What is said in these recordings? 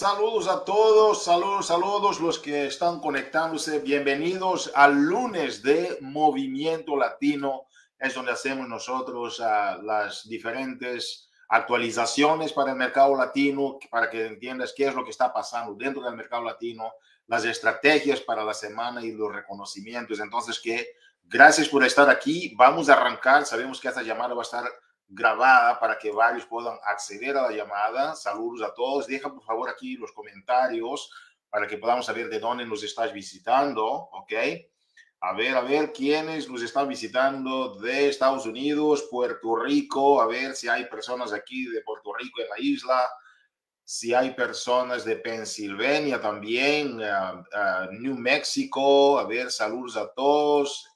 saludos a todos, saludos, saludos los que están conectándose. Bienvenidos al lunes de Movimiento Latino. Es donde hacemos nosotros uh, las diferentes actualizaciones para el mercado latino, para que entiendas qué es lo que está pasando dentro del mercado latino, las estrategias para la semana y los reconocimientos. Entonces, que gracias por estar aquí. Vamos a arrancar. Sabemos que esta llamada va a estar grabada para que varios puedan acceder a la llamada. Saludos a todos. Deja por favor aquí los comentarios para que podamos saber de dónde nos estás visitando, ¿ok? A ver, a ver quiénes nos están visitando de Estados Unidos, Puerto Rico, a ver si hay personas aquí de Puerto Rico en la isla, si hay personas de Pensilvania también, uh, uh, New Mexico, a ver, saludos a todos,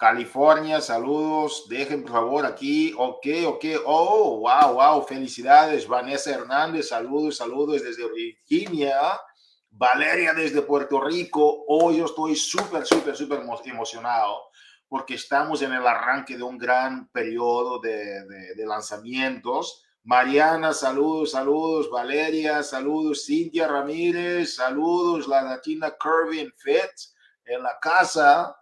California, saludos. Dejen por favor aquí. Ok, ok. Oh, wow, wow. Felicidades. Vanessa Hernández, saludos, saludos desde Virginia. Valeria desde Puerto Rico. Hoy yo estoy súper, súper, súper emocionado porque estamos en el arranque de un gran periodo de, lanzamientos. Mariana, saludos, saludos. Valeria, saludos. Cintia Ramírez, saludos. La latina Curvin Fit en la casa.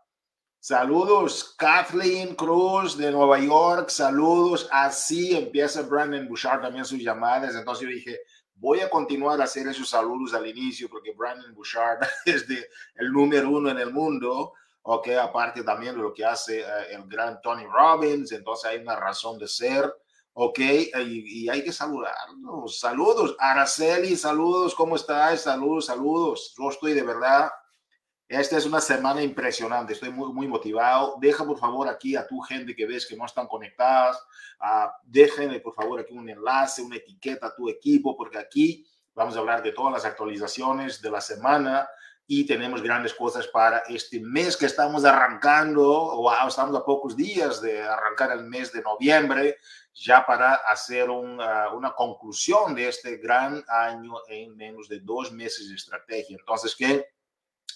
Saludos, Kathleen Cruz de Nueva York. Saludos. Así empieza Brandon Bouchard también sus llamadas. Entonces yo dije, voy a continuar a hacer esos saludos al inicio porque Brandon Bouchard es de, el número uno en el mundo. Ok, aparte también de lo que hace uh, el gran Tony Robbins. Entonces hay una razón de ser. Ok, y, y hay que saludarnos. Saludos, Araceli, saludos, ¿cómo estás? Saludos, saludos. Yo estoy de verdad esta es una semana impresionante, estoy muy, muy motivado. Deja por favor aquí a tu gente que ves que no están conectadas, uh, déjenle por favor aquí un enlace, una etiqueta a tu equipo, porque aquí vamos a hablar de todas las actualizaciones de la semana y tenemos grandes cosas para este mes que estamos arrancando. Wow, estamos a pocos días de arrancar el mes de noviembre, ya para hacer un, uh, una conclusión de este gran año en menos de dos meses de estrategia. Entonces, ¿qué?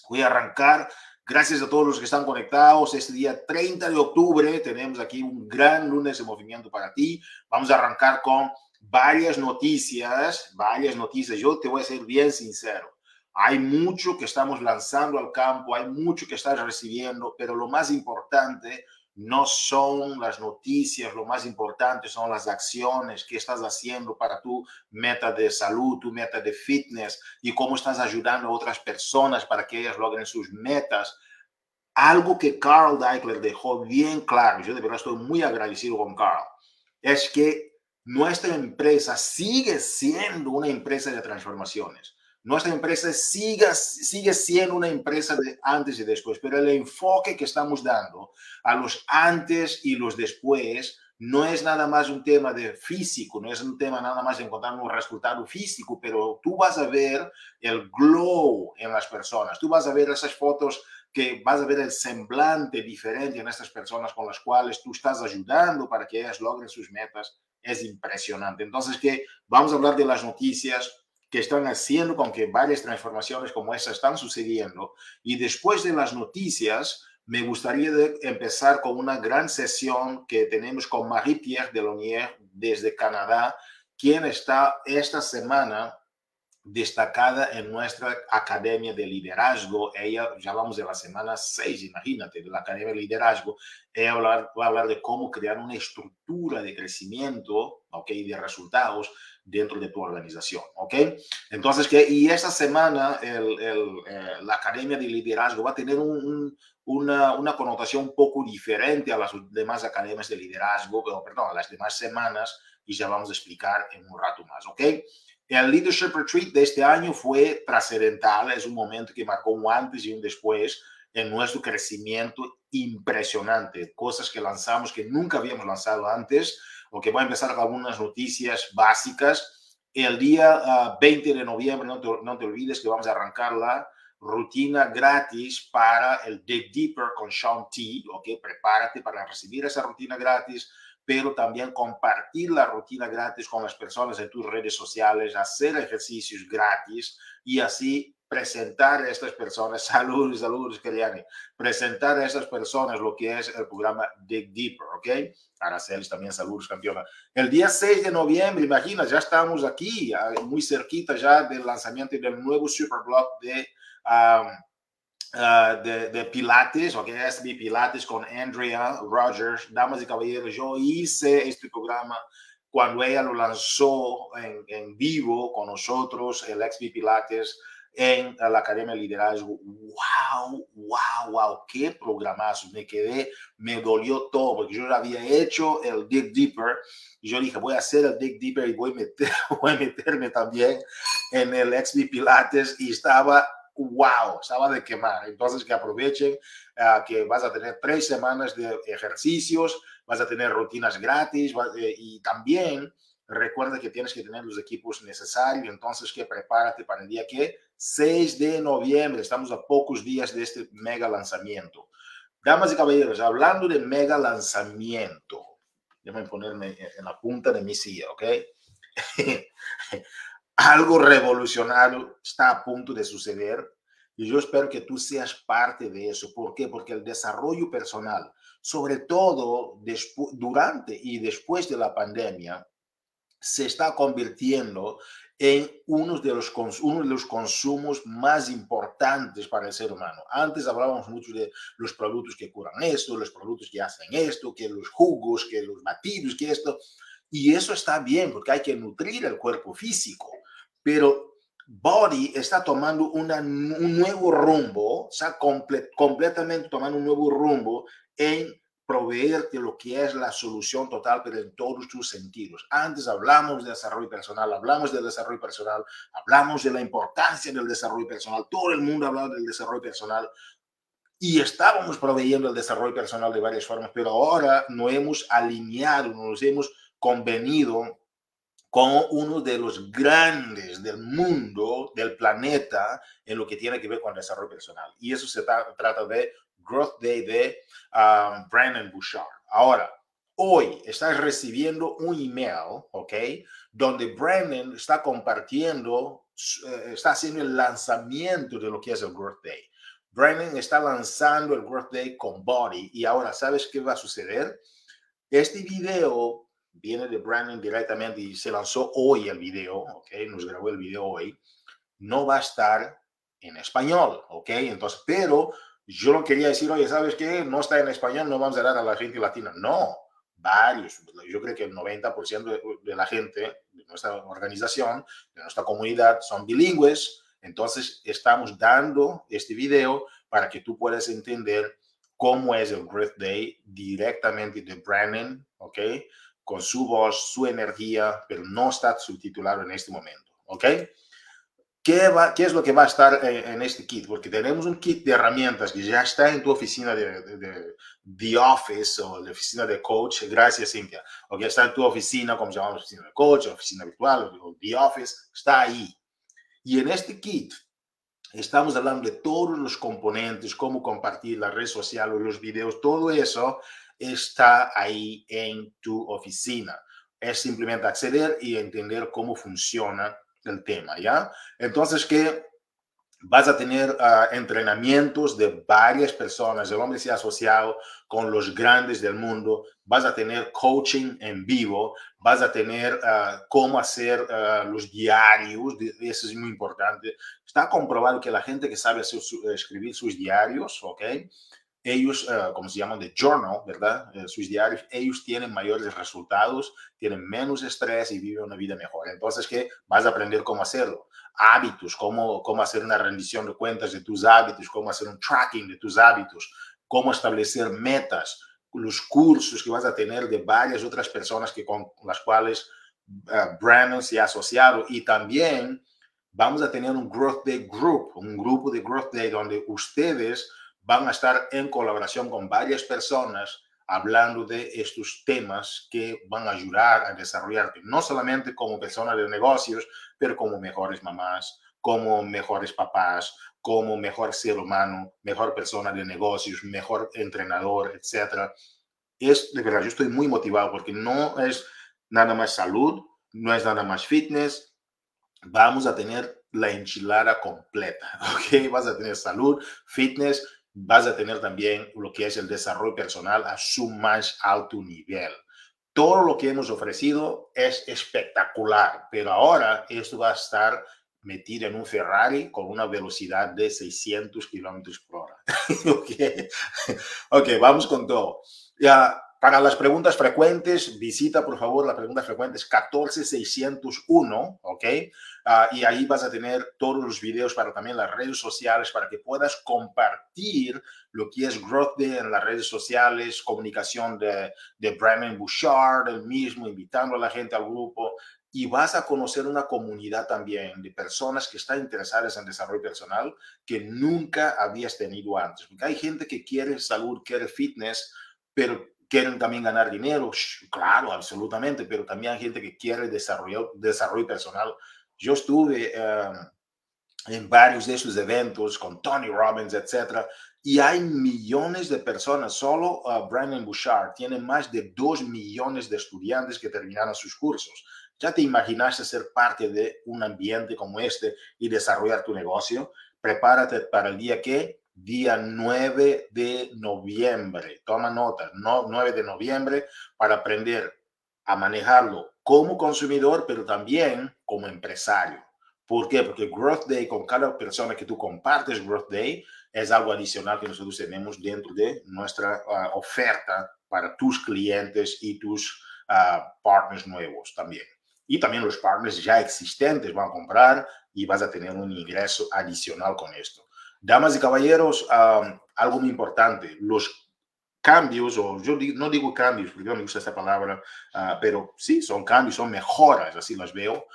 Voy a arrancar. Gracias a todos los que están conectados. Este día 30 de octubre tenemos aquí un gran lunes de movimiento para ti. Vamos a arrancar con varias noticias, varias noticias. Yo te voy a ser bien sincero. Hay mucho que estamos lanzando al campo, hay mucho que estás recibiendo, pero lo más importante no son las noticias, lo más importante son las acciones que estás haciendo para tu meta de salud, tu meta de fitness y cómo estás ayudando a otras personas para que ellas logren sus metas. Algo que Carl Deichler dejó bien claro, yo de verdad estoy muy agradecido con Carl, es que nuestra empresa sigue siendo una empresa de transformaciones nuestra empresa sigue, sigue siendo una empresa de antes y después, pero el enfoque que estamos dando a los antes y los después no es nada más un tema de físico, no es un tema nada más de encontrar un resultado físico, pero tú vas a ver el glow en las personas, tú vas a ver esas fotos que vas a ver el semblante diferente en estas personas con las cuales tú estás ayudando para que ellas logren sus metas, es impresionante. Entonces, que vamos a hablar de las noticias que están haciendo con que varias transformaciones como esa están sucediendo. Y después de las noticias, me gustaría empezar con una gran sesión que tenemos con Marie-Pierre Delonier desde Canadá, quien está esta semana destacada en nuestra Academia de Liderazgo. Ella, ya vamos de la semana 6, imagínate, de la Academia de Liderazgo. Ella va a hablar, va a hablar de cómo crear una estructura de crecimiento y de resultados dentro de tu organización. ¿ok? Entonces, que, y esta semana el, el, eh, la Academia de Liderazgo va a tener un, una, una, connotación un poco diferente a las demás academias de liderazgo, perdón, a las demás semanas, y ya vamos a explicar en un rato más, ¿ok? El Leadership Retreat de este año fue trascendental, es un momento que marcó un antes y un después en nuestro crecimiento impresionante, cosas que lanzamos que nunca habíamos lanzado antes, o que voy a empezar con algunas noticias básicas. El día uh, 20 de noviembre, no te, no te, olvides que vamos a arrancar la rutina gratis para el Dig Deeper con Sean T. Ok, prepárate para recibir esa rutina gratis pero también compartir la rutina gratis con las personas en tus redes sociales, hacer ejercicios gratis y así presentar a estas personas, saludos, saludos, Keliani, presentar a estas personas lo que es el programa Dig Deeper, ¿ok? Aracelis también, saludos, campeona. El día 6 de noviembre, imagina, ya estamos aquí, muy cerquita ya del lanzamiento del nuevo Superblog de... Uh, de, de, Pilates, ok, SB Pilates con Andrea Rogers, damas y caballeros, yo hice este programa cuando ella lo lanzó en, en vivo con nosotros, el XB Pilates, en la Academia de Liderazgo. ¡Wow! ¡Wow! ¡Wow! ¡Qué programazo! Me quedé, me dolió todo, porque yo había hecho el Dig Deeper y yo dije, voy a hacer el Dig Deeper y voy a, meter, voy a meterme también en el XB Pilates y estaba wow, estaba de quemar. Entonces que aprovechen uh, que vas a tener tres semanas de ejercicios, vas a tener rutinas gratis eh, y también recuerda que tienes que tener los equipos necesarios. Entonces que prepárate para el día que 6 de noviembre. Estamos a pocos días de este mega lanzamiento. Damas y caballeros, hablando de mega lanzamiento, déjame ponerme en la punta de mi silla, ¿ok? algo revolucionario está a punto de suceder y yo espero que tú seas parte de eso. ¿Por qué? Porque el desarrollo personal, sobre todo durante y después de la pandemia, se está convirtiendo en uno de, los, uno de los consumos más importantes para el ser humano. Antes hablábamos mucho de los productos que curan esto, los productos que hacen esto, que los jugos, que los batidos, que esto. Y eso está bien porque hay que nutrir el cuerpo físico pero Body está tomando una, un nuevo rumbo, está completamente tomando un nuevo rumbo en proveerte lo que es la solución total, pero en todos tus sentidos. Antes hablamos de desarrollo personal, hablamos del desarrollo personal, hablamos de la importancia del desarrollo personal, todo el mundo hablaba del desarrollo personal y estábamos proveyendo el desarrollo personal de varias formas, pero ahora no hemos alineado, nos hemos convenido como uno de los grandes del mundo, del planeta, en lo que tiene que ver con el desarrollo personal. Y eso se trata de Growth Day de um, Brandon Bouchard. Ahora, hoy estás recibiendo un email, ¿ok? Donde Brandon está compartiendo, eh, está haciendo el lanzamiento de lo que es el Growth Day. Brandon está lanzando el Growth Day con Body y ahora, ¿sabes qué va a suceder? Este video viene de Brandon directamente y se lanzó hoy el video, ¿ok? Nos grabó el video hoy. No va a estar en español, ¿ok? Entonces, pero yo no quería decir, oye, ¿sabes qué? No está en español, no vamos a dar a la gente latina. No, varios. Yo creo que el 90% de, de la gente de nuestra organización, de nuestra comunidad, son bilingües. Entonces, estamos dando este video para que tú puedas entender cómo es el Growth Day directamente de Brandon, ¿ok? Con su voz, su energía, pero no está subtitulado en este momento. ¿Ok? ¿Qué, va, ¿Qué es lo que va a estar en, este kit? Porque tenemos un kit de herramientas que ya está en tu oficina de, de, The Office o la oficina de coach. Gracias, Cintia. O que está en tu oficina, como llamamos oficina de coach, oficina virtual, o The Office, está ahí. Y en este kit estamos hablando de todos los componentes, cómo compartir la red social o los videos, todo eso está ahí en tu oficina. Es simplemente acceder y entender cómo funciona el tema, ¿ya? Entonces, que vas a tener ah, entrenamientos de varias personas, el hombre se ha asociado con los grandes del mundo, vas a tener coaching en vivo, vas a tener uh, cómo hacer uh, los diarios, eso es muy importante. Está comprobado que la gente que sabe escribir sus diarios, ¿ok? Ellos, uh, como se llaman de journal, ¿verdad? Uh, sus diarios, ellos tienen mayores resultados, tienen menos estrés y viven una vida mejor. Entonces, ¿qué? Vas a aprender cómo hacerlo. Hábitos, cómo, cómo hacer una rendición de cuentas de tus hábitos, cómo hacer un tracking de tus hábitos, cómo establecer metas, los cursos que vas a tener de varias otras personas que con las cuales uh, Brandon se ha asociado y también vamos a tener un Growth Day Group, un grupo de Growth Day donde ustedes van a estar en colaboración con varias personas hablando de estos temas que van a ayudar a desarrollarte, no solamente como persona de negocios, pero como mejores mamás, como mejores papás, como mejor ser humano, mejor persona de negocios, mejor entrenador, etc. Es de verdad, yo estoy muy motivado porque no es nada más salud, no es nada más fitness. Vamos a tener la enchilada completa, ¿ok? Vas a tener salud, fitness, vas a tener también lo que es el desarrollo personal a su más alto nivel. Todo lo que hemos ofrecido es espectacular, pero ahora esto va a estar metido en un Ferrari con una velocidad de 600 kilómetros por hora. okay. ok, vamos con todo. Ya, para las preguntas frecuentes, visita por favor la pregunta frecuente es 14601, ¿ok? Uh, y ahí vas a tener todos los videos para también las redes sociales, para que puedas compartir lo que es Growth Day en las redes sociales, comunicación de, de Brandon Bouchard, el mismo, invitando a la gente al grupo. Y vas a conocer una comunidad también de personas que están interesadas en desarrollo personal que nunca habías tenido antes. Porque hay gente que quiere salud, quiere fitness, pero quieren también ganar dinero, claro, absolutamente, pero también hay gente que quiere desarrollo, desarrollo personal. Yo estuve em, en varios de esos eventos con Tony Robbins, etcétera, y hay millones de personas. Solo uh, Brandon Bouchard tiene más de 2 millones de estudiantes que terminaron sus cursos. ¿Ya te imaginaste ser parte de un ambiente como este y desarrollar tu negocio? Prepárate para el día que día 9 de noviembre. Toma nota, no, 9 de noviembre para aprender a manejarlo como consumidor, pero también como empresario. ¿Por qué? Porque Growth Day, con cada persona que tú compartes Growth Day, es algo adicional que nosotros tenemos dentro de nuestra ah, oferta para tus clientes y tus ah, partners nuevos también. Y también los partners ya existentes van a comprar y vas a tener un ingreso adicional con esto. Damas y caballeros, algo muy importante, los cambios, o yo no digo cambios, porque no me gusta esta palabra, ah, pero sí, son cambios, son mejoras, así las veo.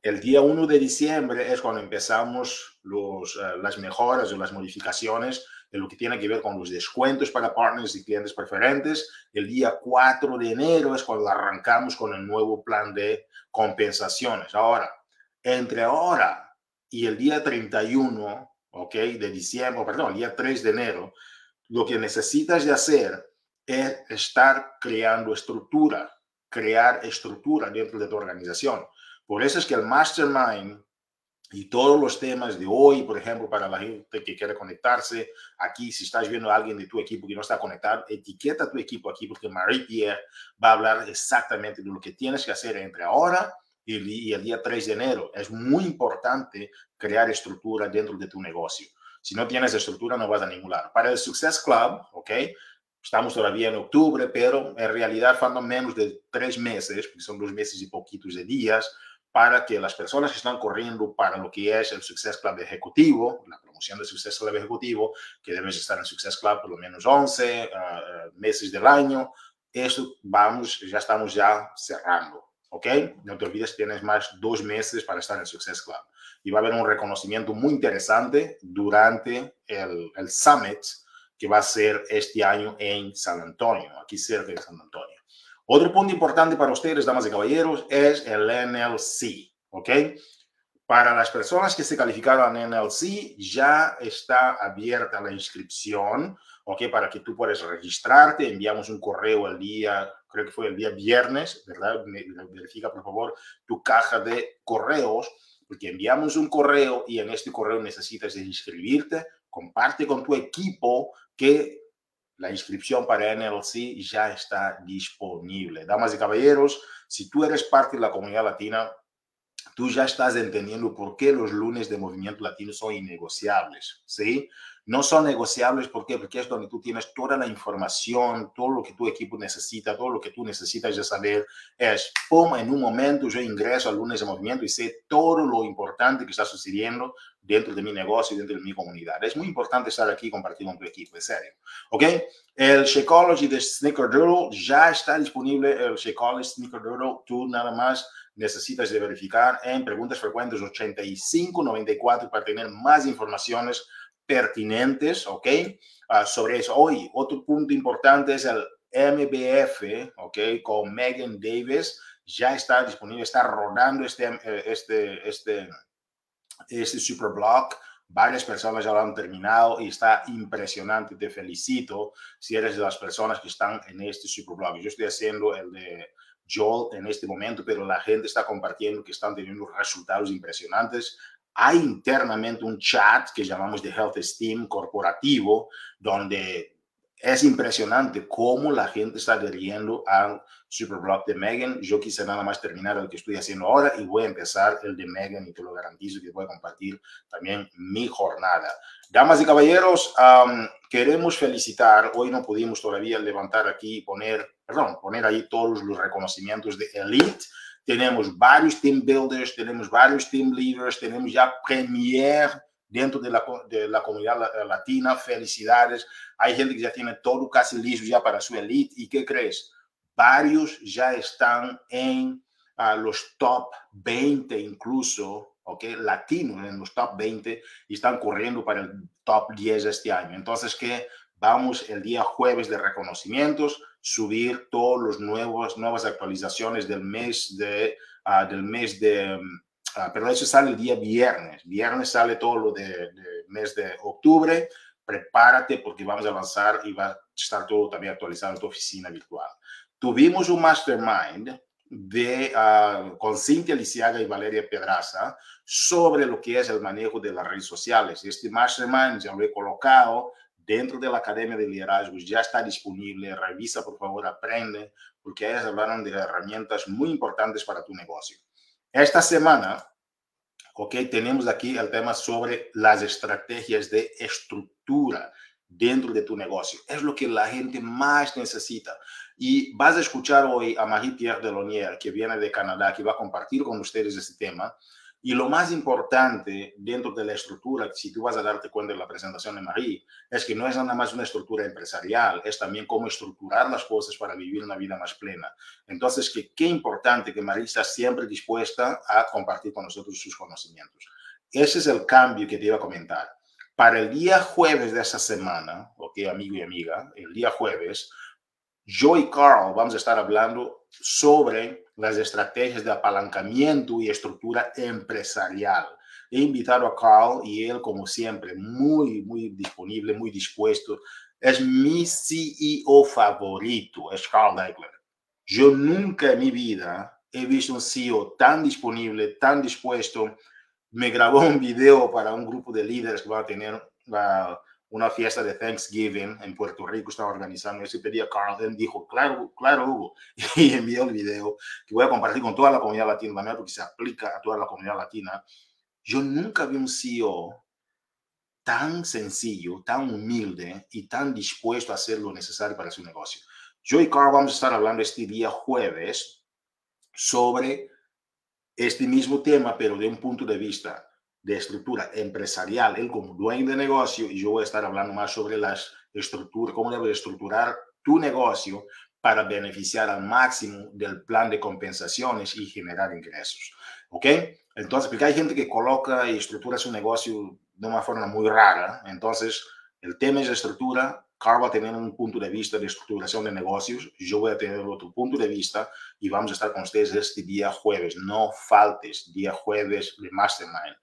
el día 1 de diciembre es cuando empezamos los, ah, las mejoras o las modificaciones de lo que tiene que ver con los descuentos para partners y clientes preferentes. El día 4 de enero es cuando arrancamos con el nuevo plan de compensaciones. Ahora, entre ahora y el día 31, ¿ok? De diciembre, perdón, el día 3 de enero, lo que necesitas de hacer es estar creando estructura, crear estructura dentro de tu organización. Por eso es que el mastermind y todos los temas de hoy, por ejemplo, para la gente que quiere conectarse, aquí si estás viendo a alguien de tu equipo que no está conectado, etiqueta a tu equipo aquí porque Marie-Pierre va a hablar exactamente de lo que tienes que hacer entre ahora y el día 3 de enero. Es muy importante crear estructura dentro de tu negocio. Si no tienes estructura, no vas a ningún lado. Para el Success Club, ¿ok? Estamos todavía en octubre, pero en realidad faltan menos de tres meses, porque son dos meses y poquitos de días, para que las personas que están corriendo para lo que es el Success Club ejecutivo, la promoción del Success Club ejecutivo, que debes estar en Success Club por lo menos 11 ah, meses del año, eso vamos, ya estamos ya cerrando. ¿Ok? No te olvides, tienes más dos meses para estar en Success Club. Y va a haber un reconocimiento muy interesante durante el, el Summit que va a ser este año en San Antonio, aquí cerca de San Antonio. Otro punto importante para ustedes, damas y caballeros, es el NLC, ¿ok? Para las personas que se calificaron en NLC, ya está abierta la inscripción, ¿ok? Para que tú puedas registrarte, enviamos un correo el día creo que fue el día viernes, ¿verdad? Verifica por favor tu caja de correos, porque enviamos un correo y en este correo necesitas inscribirte, comparte con tu equipo que la inscripción para NLC ya está disponible. Damas y caballeros, si tú eres parte de la comunidad latina, tú ya estás entendiendo por qué los lunes de Movimiento Latino son innegociables, ¿sí? no son negociables. ¿Por? Porque es donde tú tienes toda la información, todo lo que tu equipo necesita, todo lo que tú necesitas de saber. Es, pum, en un momento yo ingreso al lunes de movimiento y sé todo lo importante que está sucediendo dentro de mi negocio, dentro de mi comunidad. Es muy importante estar aquí compartiendo con tu equipo, en serio. ¿Ok? El Shakeology de Snickerdoodle ya está disponible. El Shakeology Snickerdoodle, tú nada más necesitas de verificar en preguntas frecuentes 8594 para tener más informaciones pertinentes, ¿ok? Uh, sobre eso. Hoy, otro punto importante es el MBF, ¿ok? Con Megan Davis. Ya está disponible, está rodando este, eh, este, este, este superblog. Varias personas ya lo han terminado y está impresionante. Te felicito si eres de las personas que están en este superblog. Yo estoy haciendo el de Joel en este momento, pero la gente está compartiendo que están teniendo resultados impresionantes. Hay internamente un chat que llamamos de Health Esteem corporativo, donde es impresionante cómo la gente está adheriendo al Superblock de Megan. Yo quise nada más terminar el que estoy haciendo ahora y voy a empezar el de Megan y te lo garantizo que voy a compartir también mi jornada. Damas y caballeros, queremos felicitar, hoy no pudimos todavía levantar aquí y poner, perdón, poner ahí todos los reconocimientos de Elite. Tenemos varios team builders, tenemos varios team leaders, tenemos ya premier dentro de la, de la comunidad latina. Felicidades. Hay gente que ya tiene todo casi listo ya para su elite. ¿Y qué crees? Varios ya están en uh, los top 20 incluso, ¿ok? Latinos en los top 20 y están corriendo para el top 10 este año. Entonces, que vamos el día jueves de reconocimientos, subir todos los nuevos, nuevas actualizaciones del mes de, uh, del mes de, Ah, pero eso sale el día viernes. Viernes sale todo lo del de mes de octubre. Prepárate porque vamos a avanzar y va a estar todo también actualizado en tu oficina virtual. Tuvimos un mastermind de, uh, con Cintia Lisiaga y Valeria Pedraza sobre lo que es el manejo de las redes sociales. Este mastermind ya lo he colocado dentro de la Academia de Liderazgo, ya está disponible. Revisa, por favor, aprende, porque ellas hablaron de herramientas muy importantes para tu negocio. Esta semana, ok, tenemos aquí el tema sobre las estrategias de estructura dentro de tu negocio. Es lo que la gente más necesita. Y vas a escuchar hoy a Marie-Pierre Delonier, que viene de Canadá, que va a compartir con ustedes este tema. Y lo más importante dentro de la estructura, si tú vas a darte cuenta de la presentación de Marie, es que no es nada más una estructura empresarial, es también cómo estructurar las cosas para vivir una vida más plena. Entonces, que, qué importante que Marie está siempre dispuesta a compartir con nosotros sus conocimientos. Ese es el cambio que te iba a comentar. Para el día jueves de esa semana, ok, amigo y amiga, el día jueves, yo y Carl vamos a estar hablando sobre las estrategias de apalancamiento y estructura empresarial. He invitado a Carl y él, como siempre, muy, muy disponible, muy dispuesto. Es mi CEO favorito, es Carl Deichler. Yo nunca en mi vida he visto un CEO tan disponible, tan dispuesto. Me grabó un video para un grupo de líderes que va a tener una fiesta de Thanksgiving en Puerto Rico, estaba organizando, ese pedía Carl, él dijo, claro, claro, Hugo, y envió el video que voy a compartir con toda la comunidad latina, porque se aplica a toda la comunidad latina. Yo nunca vi un CEO tan sencillo, tan humilde y tan dispuesto a hacer lo necesario para su negocio. Yo y Carl vamos a estar hablando este día jueves sobre este mismo tema, pero de un punto de vista de estructura empresarial, él como dueño de negocio, y yo voy a estar hablando más sobre las estructuras, cómo debe estructurar tu negocio para beneficiar al máximo del plan de compensaciones y generar ingresos. ¿Ok? Entonces, porque hay gente que coloca y estructura su negocio de una forma muy rara. Entonces, el tema es estructura. Carl va a tener un punto de vista de estructuración de negocios. Yo voy a tener otro punto de vista y vamos a estar con ustedes este día jueves. No faltes, día jueves de Mastermind.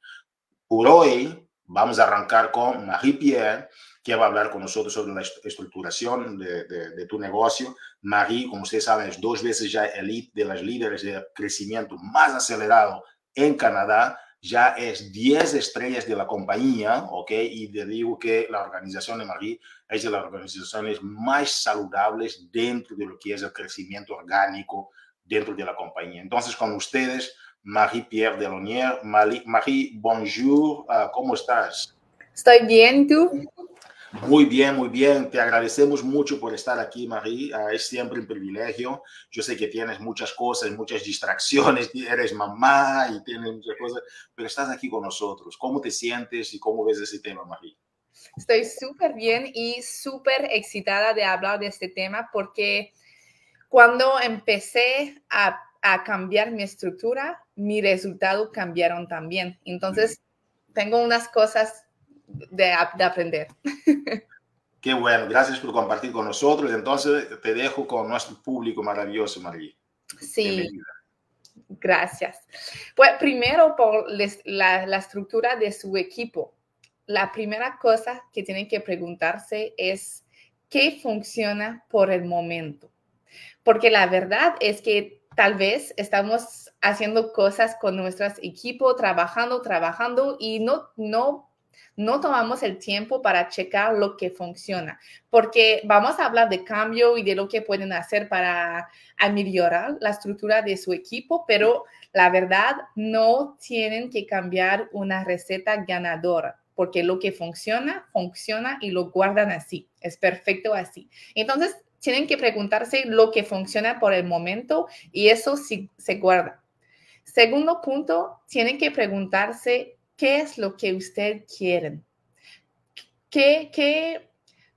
Por hoy vamos a arrancar con Marie-Pierre, que va a hablar con nosotros sobre la estructuración de, tu negocio. Marie, como ustedes saben, es dos veces ya elite de las líderes de crecimiento más acelerado en Canadá. Ya es 10 estrellas de la compañía, ¿ok? Y te digo que la organización de Marie es de las organizaciones más saludables dentro de lo que es el crecimiento orgánico dentro de la compañía. Entonces, con ustedes, Marie-Pierre Delonier. Marie, bonjour, ah, ¿cómo estás? Estoy bien, ¿tú? Muy bien, muy bien. Te agradecemos mucho por estar aquí, Marie. Ah, es siempre un privilegio. Yo sé que tienes muchas cosas, muchas distracciones, eres mamá y tienes muchas cosas, pero estás aquí con nosotros. ¿Cómo te sientes y cómo ves ese tema, Marie? Estoy súper bien y súper excitada de hablar de este tema porque cuando empecé a a cambiar mi estructura, mi resultado cambiaron también. Entonces, tengo unas cosas de, aprender. Qué bueno, gracias por compartir con nosotros. Entonces, te dejo con nuestro público maravilloso, María. Sí. Gracias. Pues primero por la, la estructura de su equipo. La primera cosa que tienen que preguntarse es qué funciona por el momento. Porque la verdad es que tal vez estamos haciendo cosas con nuestros equipos, trabajando, trabajando y no, no no tomamos el tiempo para checar lo que funciona, porque vamos a hablar de cambio y de lo que pueden hacer para mejorar la estructura de su equipo, pero la verdad no tienen que cambiar una receta ganadora, porque lo que funciona, funciona y lo guardan así, es perfecto así. Entonces, tienen que preguntarse lo que funciona por el momento y eso sí se guarda. Segundo punto, tienen que preguntarse qué es lo que usted quieren. ¿Qué, qué,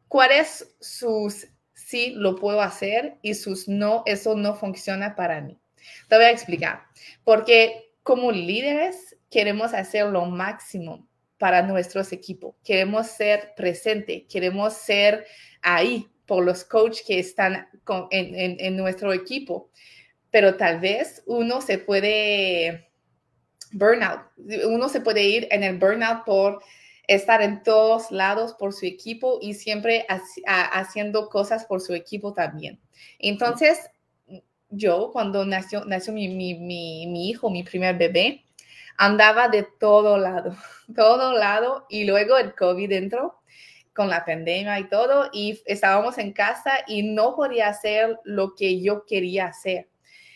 ¿Cuáles sus sí lo puedo hacer y sus no, eso no funciona para mí? Te voy a explicar. Porque como líderes queremos hacer lo máximo para nuestros equipos. Queremos ser presente, queremos ser ahí por los coaches que están en, nuestro equipo. Pero tal vez uno se puede burnout. Uno se puede ir en el burnout por estar en todos lados por su equipo y siempre haciendo cosas por su equipo también. Entonces, yo cuando nació, nació mi, mi, mi, hijo, mi primer bebé, andaba de todo lado, todo lado y luego el COVID entró con la pandemia y todo y estábamos en casa y no podía hacer lo que yo quería hacer.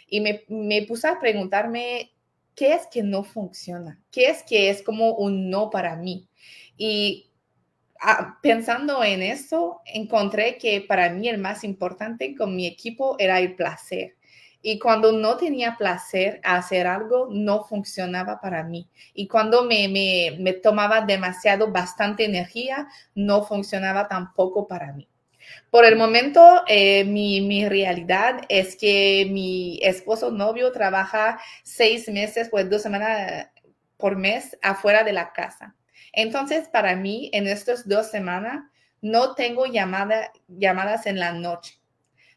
Y me, me puse a preguntarme ¿qué es que no funciona? ¿Qué es que es como un no para mí? Y ah, pensando en eso, encontré que para mí el más importante con mi equipo era el placer. Y cuando no tenía placer a hacer algo, no funcionaba para mí. Y cuando me, me, me tomaba demasiado, bastante energía, no funcionaba tampoco para mí. Por el momento, eh, mi, mi, realidad es que mi esposo novio trabaja seis meses, pues dos semanas por mes afuera de la casa. Entonces, para mí, en estas dos semanas, no tengo llamada, llamadas en la noche.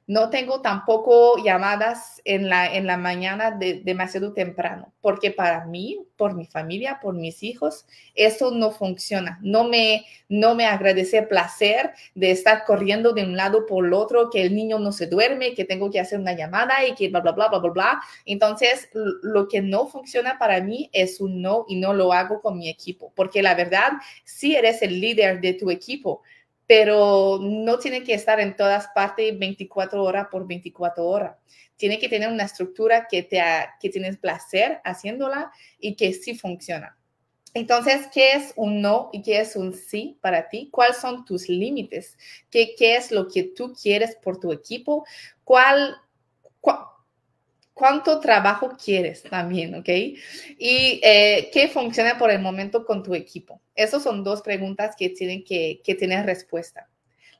No tengo tampoco llamadas en la, en la mañana de, demasiado temprano, porque para mí, por mi familia, por mis hijos, eso no funciona. No me, no me agradece el placer de estar corriendo de un lado por el otro, que el niño no se duerme, que tengo que hacer una llamada y que bla, bla, bla, bla, bla, bla. Entonces, lo que no funciona para mí es un no y no lo hago con mi equipo, porque la verdad, si eres el líder de tu equipo, pero no tiene que estar en todas partes 24 horas por 24 horas. Tiene que tener una estructura que, te que tienes placer haciéndola y que sí funciona. Entonces, ¿qué es un no y qué es un sí para ti? ¿Cuáles son tus límites? ¿Qué, qué es lo que tú quieres por tu equipo? ¿Cuál, cuál cuánto trabajo quieres también, ¿ok? Y eh, qué funciona por el momento con tu equipo. Esas son dos preguntas que tienen que, tener respuesta.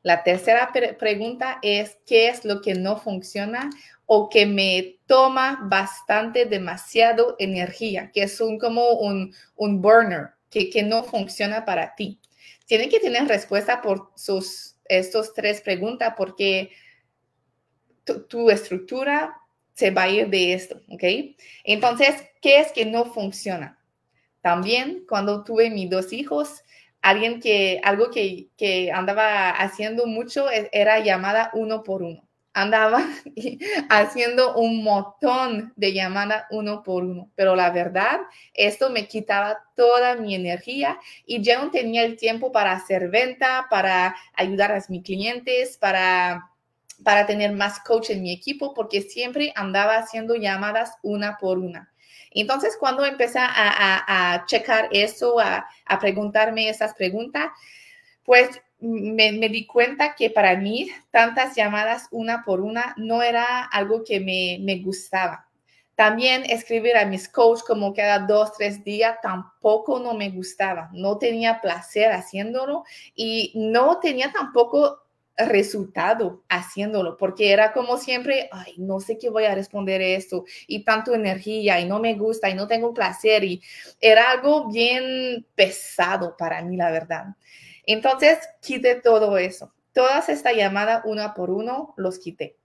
La tercera pregunta es, ¿qué es lo que no funciona o que me toma bastante, demasiado energía? Que es un, como un, burner, que, que no funciona para ti. Tienen que tener respuesta por sus, estos tres preguntas porque tu estructura, se va a ir de esto, ¿ok? Entonces, ¿qué es que no funciona? También cuando tuve mis dos hijos, alguien que, algo que, que andaba haciendo mucho e, era llamada uno por uno. Andaba haciendo un montón de llamada uno por uno, pero la verdad, esto me quitaba toda mi energía y ya no tenía el tiempo para hacer venta, para ayudar a mis clientes, para para tener más coach en mi equipo porque siempre andaba haciendo llamadas una por una. Entonces, cuando empecé a, checar eso, a, preguntarme esas preguntas, pues me, di cuenta que para mí tantas llamadas una por una no era algo que me, me gustaba. También escribir a mis coaches como cada dos, tres días tampoco no me gustaba. No tenía placer haciéndolo y no tenía tampoco resultado haciéndolo, porque era como siempre, ay, no sé qué voy a responder esto, y tanto energía, y no me gusta, y no tengo placer, y era algo bien pesado para mí, la verdad. Entonces, quité todo eso. Todas esta llamada una por uno, los quité.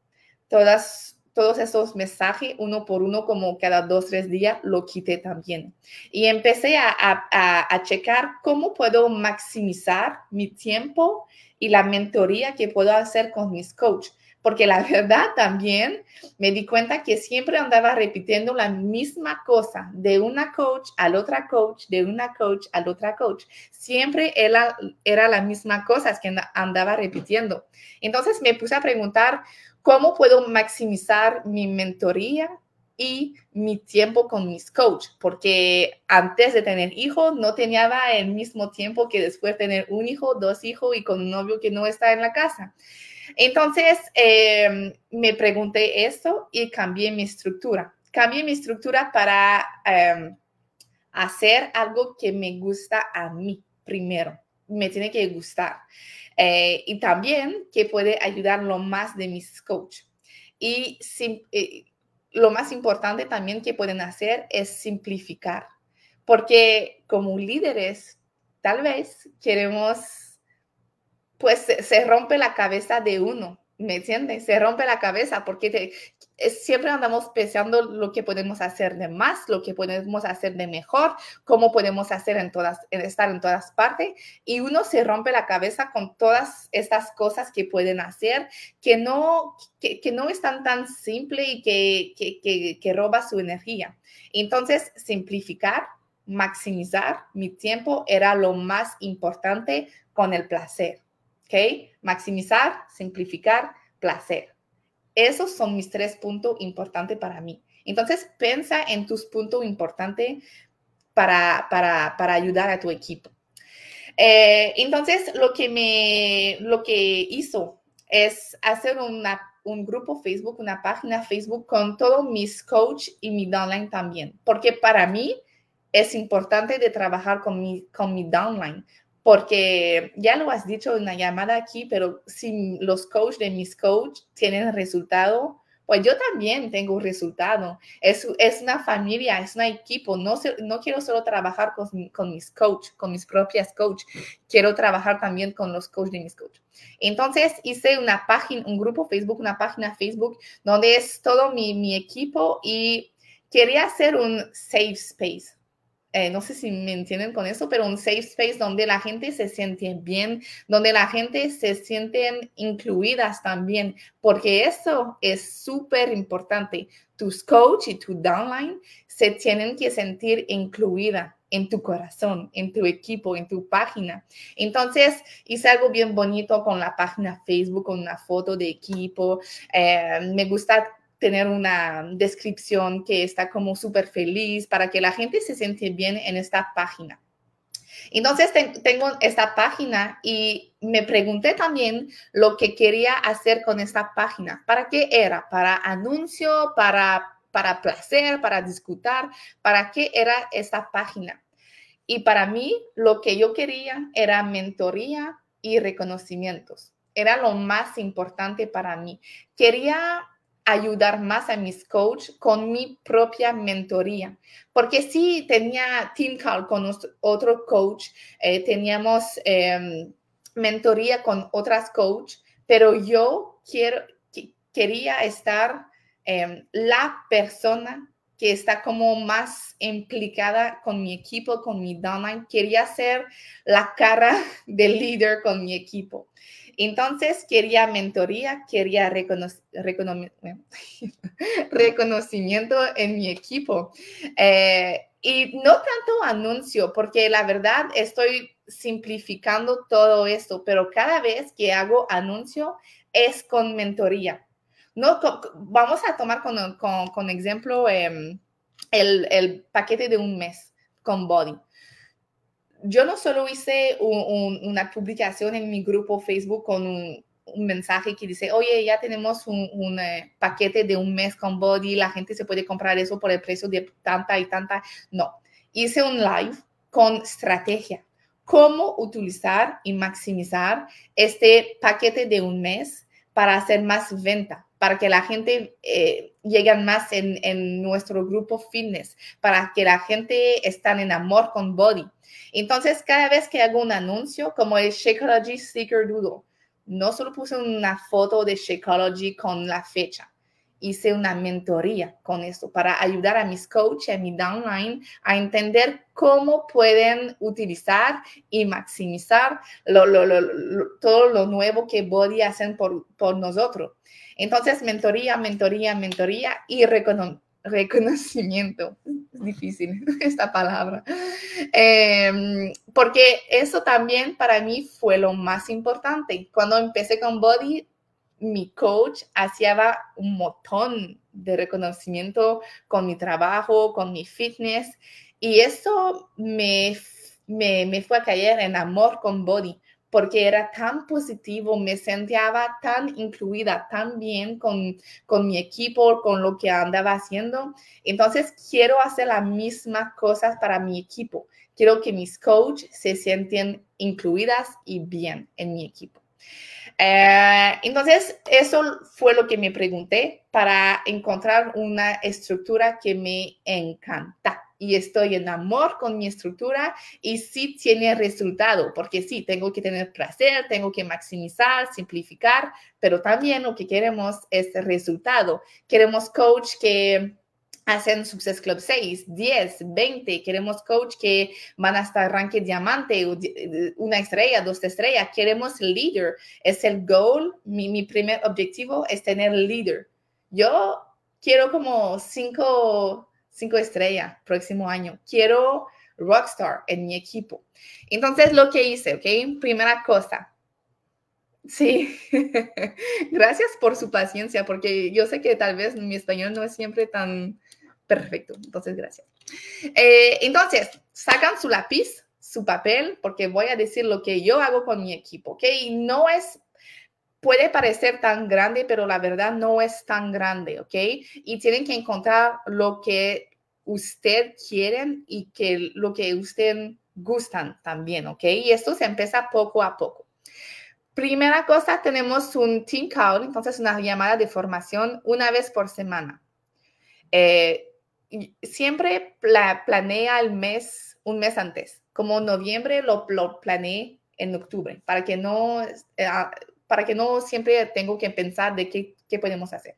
Todas, todos estos mensajes, uno por uno, como cada dos, tres días, lo quité también. Y empecé a, a, a checar cómo puedo maximizar mi tiempo y la mentoría que puedo hacer con mis coaches porque la verdad también me di cuenta que siempre andaba repitiendo la misma cosa de una coach al otra coach, de una coach al otra coach. Siempre era, era la misma cosa que andaba repitiendo. Entonces me puse a preguntar, ¿cómo puedo maximizar mi mentoría y mi tiempo con mis coach, porque antes de tener hijos no tenía el mismo tiempo que después de tener un hijo, dos hijos y con un novio que no está en la casa. Entonces, em, me pregunté esto y cambié mi estructura. Cambié mi estructura para em, hacer algo que me gusta a mí primero. Me tiene que gustar. Eh, y también que puede ayudar lo más de mis coach. Y eh, lo más importante también que pueden hacer es simplificar, porque como líderes, tal vez queremos pues se, rompe la cabeza de uno, ¿me entiendes? Se rompe la cabeza porque siempre andamos pensando lo que podemos hacer de más, lo que podemos hacer de mejor, cómo podemos hacer en todas, en estar en todas partes, y uno se rompe la cabeza con todas estas cosas que pueden hacer, que no, que, no están tan simple y que, que, que roba su energía. Entonces, simplificar, maximizar mi tiempo era lo más importante con el placer. ¿ok? Maximizar, simplificar, placer. Esos son mis tres puntos importantes para mí. Entonces, piensa en tus puntos importantes para, para, para ayudar a tu equipo. Eh, entonces, lo que me, lo que hizo es hacer una, un grupo Facebook, una página Facebook con todos mis coach y mi downline también, porque para mí es importante de trabajar con mi, con mi downline, porque ya lo has dicho en la llamada aquí, pero si los coaches de mis coaches tienen resultado, pues yo también tengo resultado. Es, es una familia, es un equipo. No, no quiero solo trabajar con, con mis coaches, con mis propias coaches. Quiero trabajar también con los coaches de mis coaches. Entonces hice una página, un grupo Facebook, una página Facebook donde es todo mi, mi equipo y quería hacer un safe space eh, no sé si me entienden con eso, pero un safe space donde la gente se siente bien, donde la gente se sienten incluidas también, porque eso es súper importante. Tus coach y tu downline se tienen que sentir incluida en tu corazón, en tu equipo, en tu página. Entonces, hice algo bien bonito con la página Facebook, con una foto de equipo. Eh, me gusta tener una descripción que está como súper feliz para que la gente se siente bien en esta página. Entonces tengo esta página y me pregunté también lo que quería hacer con esta página. ¿Para qué era? ¿Para anuncio? ¿Para, para placer? ¿Para discutir? ¿Para qué era esta página? Y para mí lo que yo quería era mentoría y reconocimientos. Era lo más importante para mí. Quería ayudar más a mis coach con mi propia mentoría. Porque sí tenía Team Call con otro coach, eh, teníamos em, mentoría con otras coach, pero yo quiero, quería estar em, la persona que está como más implicada con mi equipo, con mi downline. Quería ser la cara del líder con mi equipo. Entonces quería mentoría, quería reconocimiento en mi equipo. Eh, y no tanto anuncio, porque la verdad estoy simplificando todo esto, pero cada vez que hago anuncio es con mentoría. No, vamos a tomar con, ejemplo em, el, el paquete de un mes con Body yo no solo hice una publicación en mi grupo Facebook con un, mensaje que dice, oye, ya tenemos un, eh, paquete de un mes con Body, la gente se puede comprar eso por el precio de tanta y tanta. No, hice un live con estrategia, cómo utilizar y maximizar este paquete de un mes para hacer más venta, para que la gente eh, llegue más en, en, nuestro grupo fitness, para que la gente esté en amor con Body. Entonces, cada vez que hago un anuncio, como el Shakeology Sticker Doodle, no solo puse una foto de Shakeology con la fecha. Hice una mentoría con esto para ayudar a mis coaches, a mi downline, a entender cómo pueden utilizar y maximizar todo lo nuevo que Body hacen por, por nosotros. Entonces, mentoría, mentoría, mentoría y reconocimiento. Es difícil esta palabra. Em, porque eso también para mí fue lo más importante. Cuando empecé con Body, mi coach hacía un montón de reconocimiento con mi trabajo, con mi fitness. Y eso me, me, me fue a caer en amor con Body porque era tan positivo, me sentía tan incluida, tan bien con, con mi equipo, con lo que andaba haciendo. Entonces, quiero hacer las mismas cosas para mi equipo. Quiero que mis coaches se sienten incluidas y bien en mi equipo. Eh, entonces, eso fue lo que me pregunté para encontrar una estructura que me encanta y estoy en amor con mi estructura y sí tiene resultado, porque sí, tengo que tener placer, tengo que maximizar, simplificar, pero también lo que queremos es resultado. Queremos coach que hacen Success Club 6, 10, 20. Queremos coach que van hasta ranking diamante, una estrella, dos estrellas. Queremos líder. Es el goal. Mi, mi primer objetivo es tener líder. Yo quiero como cinco cinco estrellas próximo año. Quiero rockstar en mi equipo. Entonces, lo que hice, ¿ok? Primera cosa. Sí, gracias por su paciencia, porque yo sé que tal vez mi español no es siempre tan perfecto. Entonces, gracias. Eh, entonces, sacan su lápiz, su papel, porque voy a decir lo que yo hago con mi equipo, ¿ok? No es puede parecer tan grande, pero la verdad no es tan grande, ¿ok? Y tienen que encontrar lo que usted quieren y que lo que usted gustan también, ¿ok? Y esto se empieza poco a poco. Primera cosa, tenemos un team call, entonces una llamada de formación una vez por semana. Eh, siempre planea el mes, un mes antes. Como noviembre lo, lo planeé en octubre, para que no eh, para que no siempre tengo que pensar de qué, qué podemos hacer.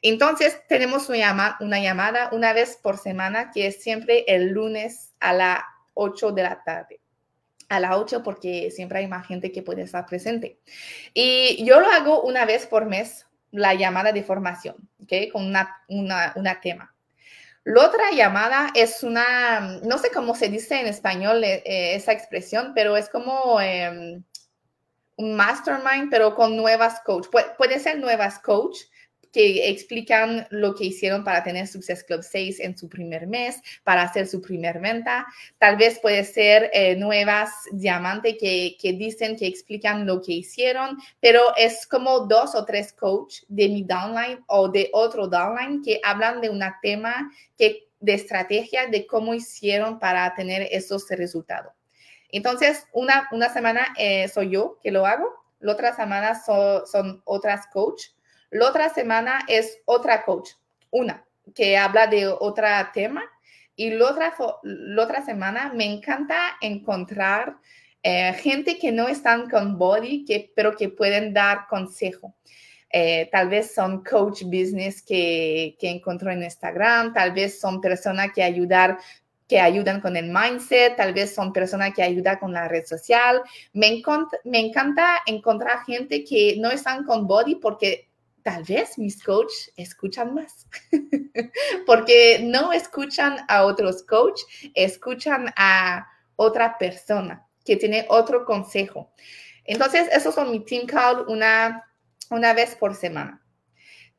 Entonces, tenemos una, llama, una llamada una vez por semana, que es siempre el lunes a las 8 de la tarde a las 8 porque siempre hay más gente que puede estar presente. Y yo lo hago una vez por mes, la llamada de formación, ¿ok? Con una, una, una tema. La otra llamada es una, no sé cómo se dice en español eh, esa expresión, pero es como... Eh, un mastermind, pero con nuevas coach. puede ser nuevas coach que explican lo que hicieron para tener Success Club 6 en su primer mes, para hacer su primer venta. Tal vez puede ser eh, nuevas diamante que, que, dicen, que explican lo que hicieron, pero es como dos o tres coach de mi downline o de otro downline que hablan de un tema que, de estrategia de cómo hicieron para tener esos resultados. Entonces, una, una semana eh, soy yo que lo hago, la otra semana son otras coach, la otra semana es otra coach, una que habla de otro tema y la otra, la otra semana me encanta encontrar eh, gente que no están con body, que, pero que pueden dar consejo. Eh, tal vez son coach business que, que encontró en Instagram, tal vez son personas que ayudar que ayudan con el mindset, tal vez son personas que ayudan con la red social. Me, me encanta encontrar gente que no están con body porque tal vez mis coaches escuchan más, porque no escuchan a otros coaches, escuchan a otra persona que tiene otro consejo. Entonces, esos son mi team call una, una vez por semana.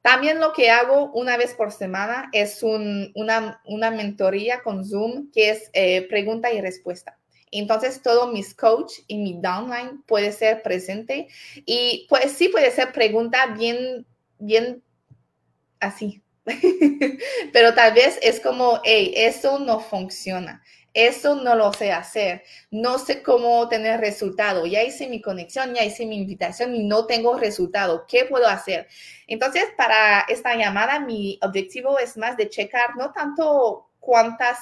También lo que hago una vez por semana es una, mentoría con Zoom que es eh, pregunta y respuesta. Entonces, todo mis coach y mi downline puede ser presente y pues sí puede ser pregunta bien, bien así. Pero tal vez es como, hey, eso no funciona. Eso no lo sé hacer. No sé cómo tener resultado. Ya hice mi conexión, ya hice mi invitación y no tengo resultado. ¿Qué puedo hacer? Entonces, para esta llamada, mi objetivo es más de checar no tanto cuántas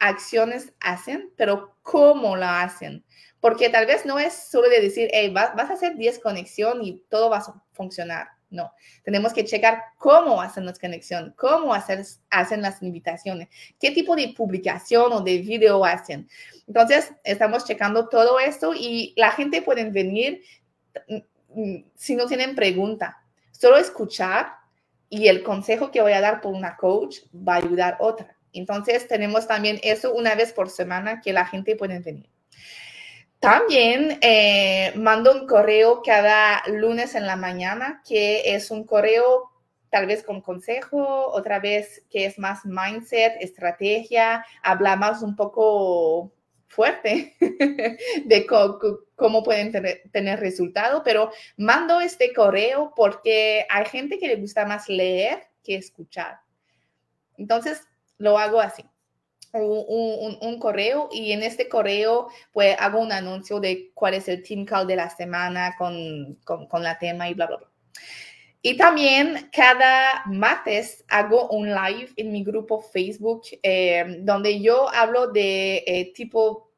acciones hacen, pero cómo la hacen. Porque tal vez no es solo de decir, hey, vas, a hacer 10 conexión y todo va a funcionar. No, tenemos que checar cómo hacen las conexiones, cómo hacen las invitaciones, qué tipo de publicación o de video hacen. Entonces, estamos checando todo esto y la gente puede venir mm, mm, si no tienen pregunta, solo escuchar y el consejo que voy a dar por una coach va a ayudar otra. Entonces, tenemos también eso una vez por semana que la gente puede venir. También eh, mando un correo cada lunes en la mañana, que es un correo tal vez con consejo, otra vez que es más mindset, estrategia, habla más un poco fuerte de cómo, pueden tener resultado, pero mando este correo porque hay gente que le gusta más leer que escuchar. Entonces, lo hago así un, correo y en este correo pues hago un anuncio de cuál es el team call de la semana con, con, la tema y bla, bla, bla. Y también cada martes hago un live en mi grupo Facebook eh, donde yo hablo de eh, tipo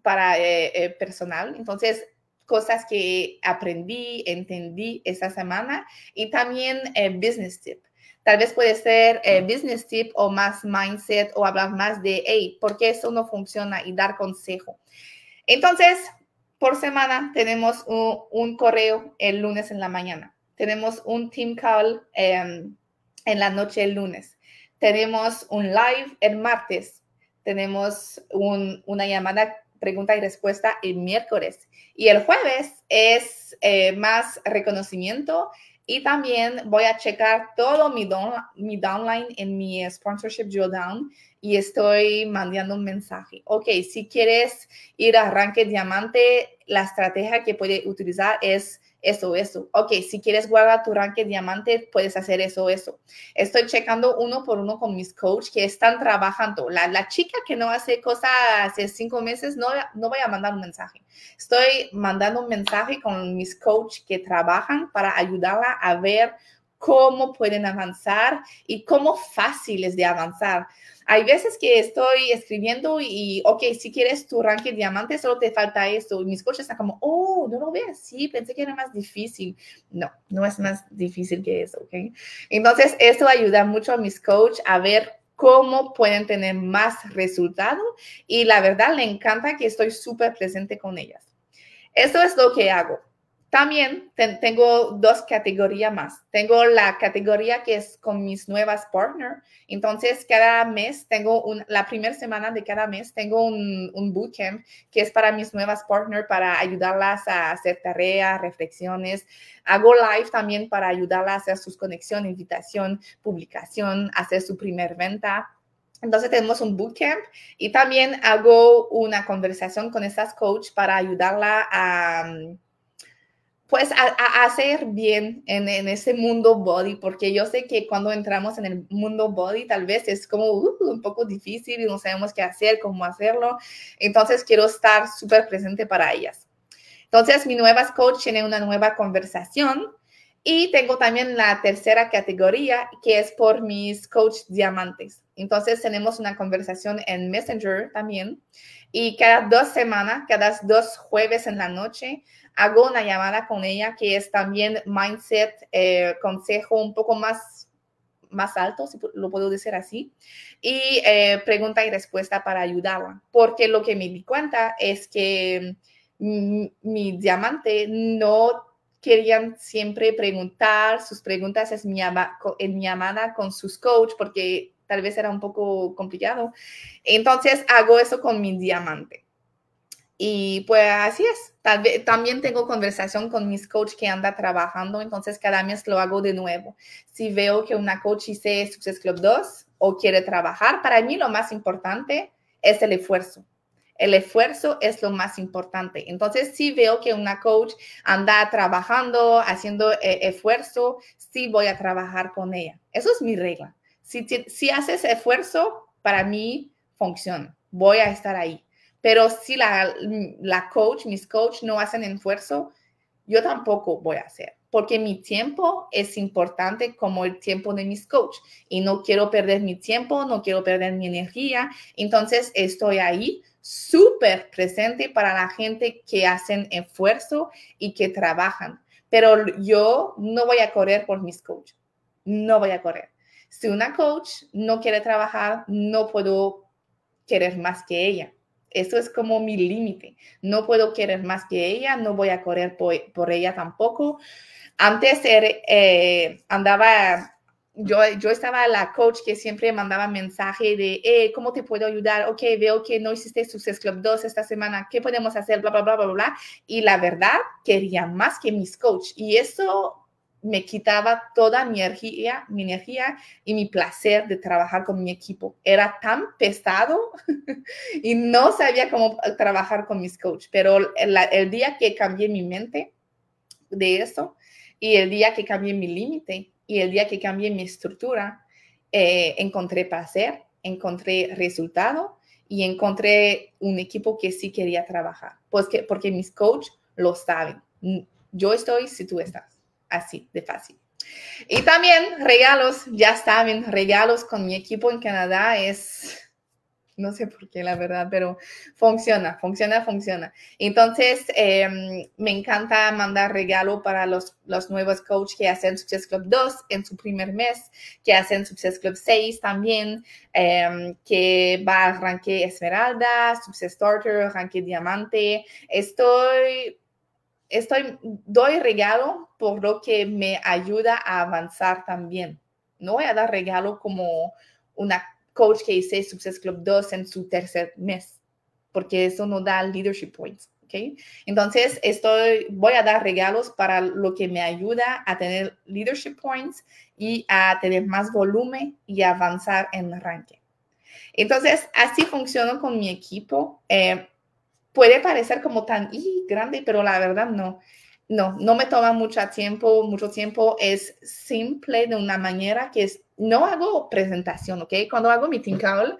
para eh, personal. Entonces, cosas que aprendí, entendí esa semana y también business tip. Tal vez puede ser eh, business tip o más mindset o hablar más de, hey, ¿por qué eso no funciona? Y dar consejo. Entonces, por semana tenemos un, correo el lunes en la mañana. Tenemos un team call em, en la noche el lunes. Tenemos un live el martes. Tenemos una llamada pregunta y respuesta el miércoles. Y el jueves es eh, más reconocimiento y también voy a checar todo mi, mi downline en mi sponsorship drawdown y estoy mandando un mensaje. Ok, si quieres ir a arranque diamante, la estrategia que puede utilizar es eso, eso. Ok, si quieres guardar tu ranque diamante, puedes hacer eso, eso. Estoy checando uno por uno con mis coaches que están trabajando. La, la chica que no hace cosas hace cinco meses, no, no voy a mandar un mensaje. Estoy mandando un mensaje con mis coaches que trabajan para ayudarla a ver cómo pueden avanzar y cómo fácil es de avanzar. Hay veces que estoy escribiendo y, ok, si quieres tu ranking diamante, solo te falta esto. Y mis coaches están como, oh, no lo veo así, pensé que era más difícil. No, no es más difícil que eso, ok. Entonces, esto ayuda mucho a mis coaches a ver cómo pueden tener más resultado y la verdad le encanta que estoy súper presente con ellas. Esto es lo que hago. También tengo dos categorías más. Tengo la categoría que es con mis nuevas partners. Entonces, cada mes tengo la primera semana de cada mes tengo un, un bootcamp que es para mis nuevas partners para ayudarlas a hacer tareas, reflexiones. Hago live también para ayudarlas a hacer sus conexiones, invitación, publicación, hacer su primer venta. Entonces tenemos un bootcamp y también hago una conversación con estas coach para ayudarla a pues a, hacer bien en, ese mundo body, porque yo sé que cuando entramos en el mundo body tal vez es como uh, un poco difícil y no sabemos qué hacer, cómo hacerlo. Entonces quiero estar súper presente para ellas. Entonces mi nueva coach tiene una nueva conversación y tengo también la tercera categoría que es por mis coach diamantes. Entonces tenemos una conversación en Messenger también y cada dos semanas, cada dos jueves en la noche, hago una llamada con ella que es también mindset, eh, consejo un poco más, más alto, si lo puedo decir así, y eh, pregunta y respuesta para ayudarla. Porque lo que me di cuenta es que mi, diamante no querían siempre preguntar sus preguntas en mi, en mi llamada con sus coach porque tal vez era un poco complicado. Entonces hago eso con mi diamante. Y pues así es. También tengo conversación con mis coach que anda trabajando, entonces cada mes lo hago de nuevo. Si veo que una coach hice Success Club 2 o quiere trabajar, para mí lo más importante es el esfuerzo. El esfuerzo es lo más importante. Entonces, si veo que una coach anda trabajando, haciendo eh, esfuerzo, sí voy a trabajar con ella. Eso es mi regla. Si, si haces esfuerzo, para mí funciona. Voy a estar ahí. Pero si la, la coach, mis coach no hacen esfuerzo, yo tampoco voy a hacer, porque mi tiempo es importante como el tiempo de mis coach y no quiero perder mi tiempo, no quiero perder mi energía. Entonces estoy ahí súper presente para la gente que hacen esfuerzo y que trabajan pero yo no voy a correr por mis coaches, no voy a correr. Si una coach no quiere trabajar, no puedo querer más que ella. Eso es como mi límite. No puedo querer más que ella, no voy a correr por, ella tampoco. Antes eh, andaba yo, yo estaba la coach que siempre mandaba mensaje de, eh, ¿cómo te puedo ayudar? Ok, veo que no hiciste Success Club 2 esta semana, ¿qué podemos hacer? Bla, bla, bla, bla, bla. Y la verdad, quería más que mis coach. Y eso me quitaba toda mi energía, mi energía y mi placer de trabajar con mi equipo. Era tan pesado y no sabía cómo trabajar con mis coach. Pero el, día que cambié mi mente de eso y el día que cambié mi límite, y el día que cambié mi estructura, eh, encontré placer, encontré resultado y encontré un equipo que sí quería trabajar, pues que, porque mis coach lo saben. Yo estoy si tú estás, así de fácil. Y también regalos, ya saben, regalos con mi equipo en Canadá es no sé por qué, la verdad, pero funciona, funciona, funciona. Entonces, em, me encanta mandar regalo para los, los nuevos coaches que hacen Success Club 2 en su primer mes, que hacen Success Club 6 también, em, que va a arranque Esmeralda, Success Starter, arranque Diamante. Estoy, estoy, doy regalo por lo que me ayuda a avanzar también. No voy a dar regalo como una coach que hice Success Club 2 en su tercer mes, porque eso no da leadership points. ¿okay? Entonces, estoy, voy a dar regalos para lo que me ayuda a tener leadership points y a tener más volumen y avanzar en el ranking. Entonces, así funciona con mi equipo. Eh, puede parecer como tan grande, pero la verdad no. No, no me toma mucho tiempo, mucho tiempo. Es simple de una manera que es no hago presentación, ¿ok? Cuando hago meeting call,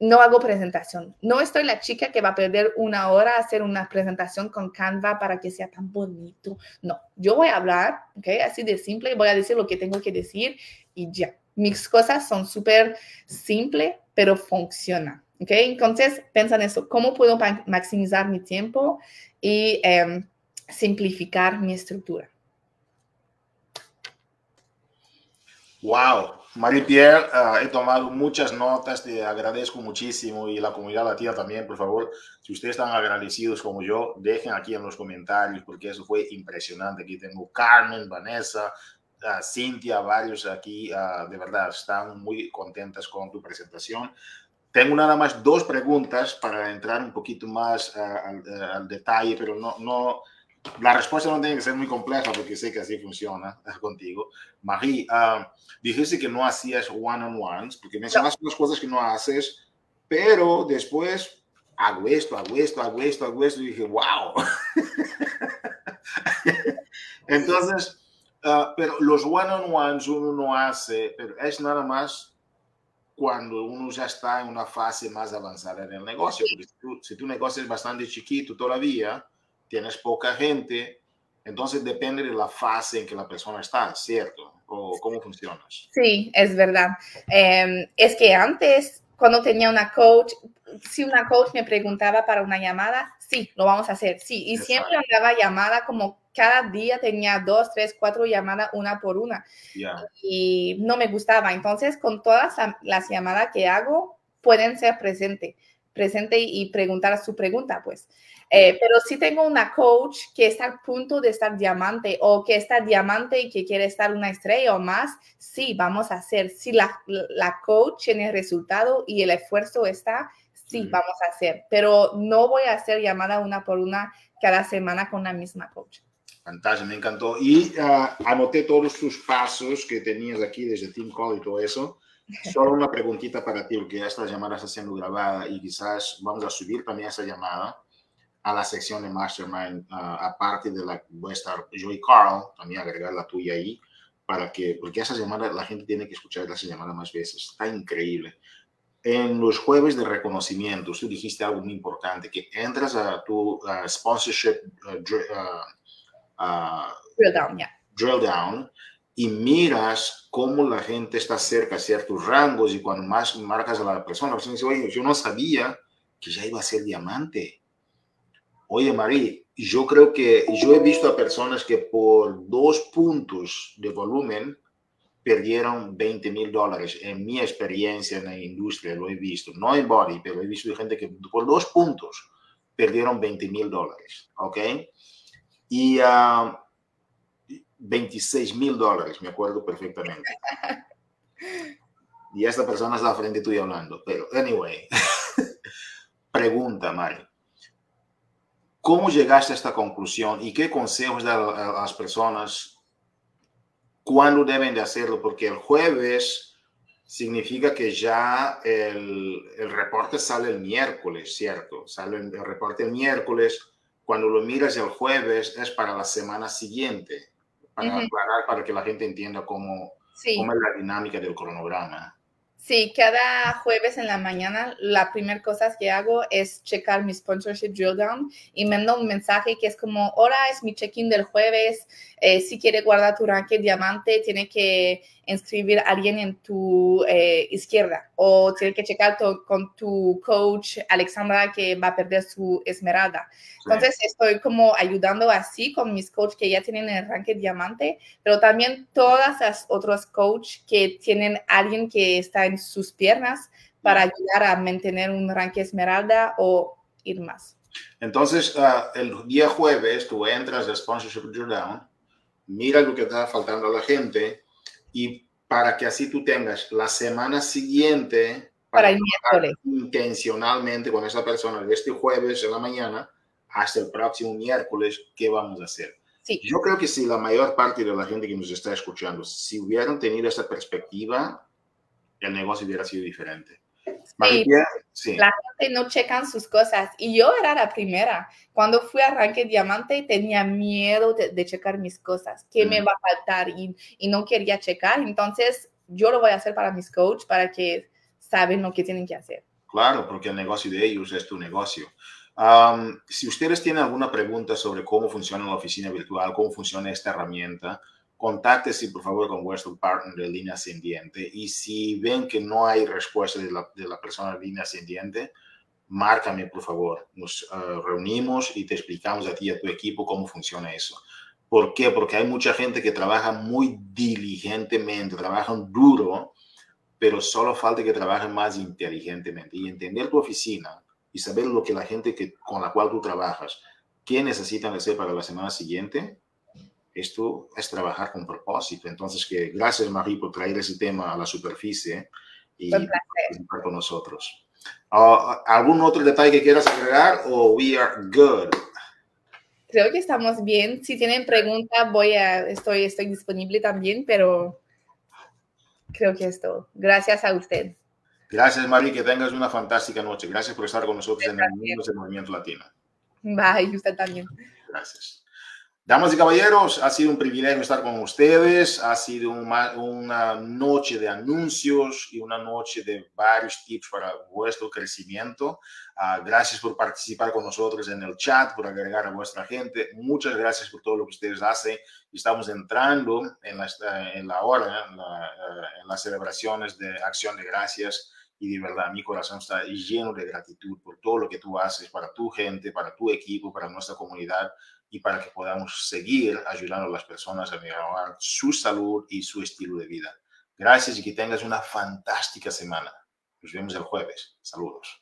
no hago presentación. No estoy la chica que va a perder una hora a hacer una presentación con Canva para que sea tan bonito. No, yo voy a hablar, ¿ok? Así de simple, voy a decir lo que tengo que decir y ya. Mis cosas son súper simples, pero funcionan, ¿ok? Entonces, piensa en eso, ¿cómo puedo maximizar mi tiempo y em, simplificar mi estructura? Wow, Marie-Pierre, ah, he tomado muchas notas, te agradezco muchísimo y la comunidad latina también, por favor, si ustedes están agradecidos como yo, dejen aquí en los comentarios porque eso fue impresionante. Aquí tengo Carmen, Vanessa, uh, Cintia, varios aquí, ah, de verdad, están muy contentas con tu presentación. Tengo nada más dos preguntas para entrar un poquito más al, al, detalle, pero no, no, la respuesta no tiene que ser muy compleja porque sé que así funciona contigo. Marie, uh, dijiste que no hacías one-on-ones porque mencionaste unas cosas que no haces, pero después hago esto, hago esto, hago esto, hago esto y dije, wow. Entonces, uh, pero los one-on-ones uno no hace, pero es nada más cuando uno ya está en una fase más avanzada en el negocio. Porque si tu, si tu negocio es bastante chiquito todavía, tienes poca gente, entonces depende de la fase en que la persona está, ¿cierto? ¿O cómo funciona? Sí, es verdad. Em, es que antes, cuando tenía una coach, si una coach me preguntaba para una llamada, sí, lo vamos a hacer, sí. Y siempre andaba llamada como cada día tenía dos, tres, cuatro llamadas una por una. Y no me gustaba. Entonces, con todas las llamadas que hago, pueden ser presente, presente y preguntar su pregunta, pues. Eh, pero si tengo una coach que está a punto de estar diamante o que está diamante y que quiere estar una estrella o más, sí, vamos a hacer. Si la, la coach tiene resultado y el esfuerzo está, sí, vamos a hacer. Pero no voy a hacer llamada una por una cada semana con la misma coach. Fantástico, me encantó. Y uh, anoté todos tus pasos que tenías aquí desde Team Call y todo eso. Solo una preguntita para ti, porque esta llamada está siendo grabada y quizás vamos a subir también esa llamada a la sección de Mastermind, aparte de la, voy a estar Joy Carl, también agregar la tuya ahí, para que, porque esa llamada la gente tiene que escuchar esa llamada más veces, está increíble. En los jueves de reconocimiento, tú dijiste algo muy importante, que entras a tu sponsorship drill down, yeah. drill down y miras cómo la gente está cerca a ciertos rangos y cuando más marcas a la persona, la persona dice, oye, yo no sabía que ya iba a ser diamante Oye, Marí, yo creo que yo he visto a personas que por dos puntos de volumen perdieron 20 mil dólares. En mi experiencia en la industria lo he visto, no en body, pero he visto gente que por dos puntos perdieron 20 mil dólares, ¿ok? Y 26 ah, mil dólares, me acuerdo perfectamente. Y esta persona es la frente tuya hablando, pero anyway, pregunta, Mari. ¿Cómo llegaste a esta conclusión y qué consejos dar a las personas cuándo deben de hacerlo? Porque el jueves significa que ya el, el reporte sale el miércoles, ¿cierto? Sale el, reporte el miércoles. Cuando lo miras el jueves es para la semana siguiente, para aclarar, para que la gente entienda cómo, cómo es la dinámica del cronograma. Sí, cada jueves en la mañana la primera cosa que hago es checar mi sponsorship drill down y mando un mensaje que es como, ahora es mi check-in del jueves, eh, si quiere guardar tu ranking diamante, tiene que inscribir a alguien en tu eh, izquierda o tiene que checar con tu coach Alexandra que va a perder su esmeralda. Entonces estoy como ayudando así con mis coaches que ya tienen el ranking diamante, pero también todas las otros coaches que tienen alguien que está en sus piernas para ayudar a mantener un ranking esmeralda o ir más. Entonces, ah, el día jueves tú entras de Sponsorship Down, mira lo que está faltando a la gente y para que así tú tengas la semana siguiente para, el miércoles intencionalmente con esa persona de este jueves en la mañana hasta el próximo miércoles, ¿qué vamos a hacer? Sí. Yo creo que si la mayor parte de la gente que nos está escuchando, si hubieran tenido esa perspectiva, el negocio hubiera sido diferente. Sí, La gente no checan sus cosas. Y yo era la primera. Cuando fui a Arranque Diamante tenía miedo de, checar mis cosas. ¿Qué me va a faltar? Y, y, no quería checar. Entonces, yo lo voy a hacer para mis coaches para que saben lo que tienen que hacer. Claro, porque el negocio de ellos es tu negocio. si ustedes tienen alguna pregunta sobre cómo funciona la oficina virtual, cómo funciona esta herramienta, contáctese por favor con vuestro partner de línea ascendiente y si ven que no hay respuesta de la, de la persona de línea ascendiente, márcame por favor. Nos eh, reunimos y te explicamos a ti y a tu equipo cómo funciona eso. ¿Por qué? Porque hay mucha gente que trabaja muy diligentemente, trabajan duro, pero solo falta que trabajen más inteligentemente y entender tu oficina y saber lo que la gente que, con la cual tú trabajas, qué necesitan hacer para la semana siguiente, esto es trabajar con propósito. Entonces, que gracias Marie por traer ese tema a la superficie y participar con nosotros. Ah, ¿Algún otro detalle que quieras agregar o we are good? Creo que estamos bien. Si tienen preguntas, voy a, estoy, estoy disponible también, pero creo que es todo. Gracias a usted. Gracias, Marie. Que tengas una fantástica noche. Gracias por estar con nosotros en el mundo del movimiento latino. Bye, usted también. Gracias. Damas y caballeros, ha sido un privilegio estar con ustedes. Ha sido una, noche de anuncios y una noche de varios tips para vuestro crecimiento. Ah, gracias por participar con nosotros en el chat, por agregar a vuestra gente. Muchas gracias por todo lo que ustedes hacen. Estamos entrando en la, en la hora, en, en las celebraciones de acción de gracias y de verdad mi corazón está lleno de gratitud por todo lo que tú haces para tu gente, para tu equipo, para nuestra comunidad y para que podamos seguir ayudando a las personas a mejorar su salud y su estilo de vida. Gracias y que tengas una fantástica semana. Nos vemos el jueves. Saludos.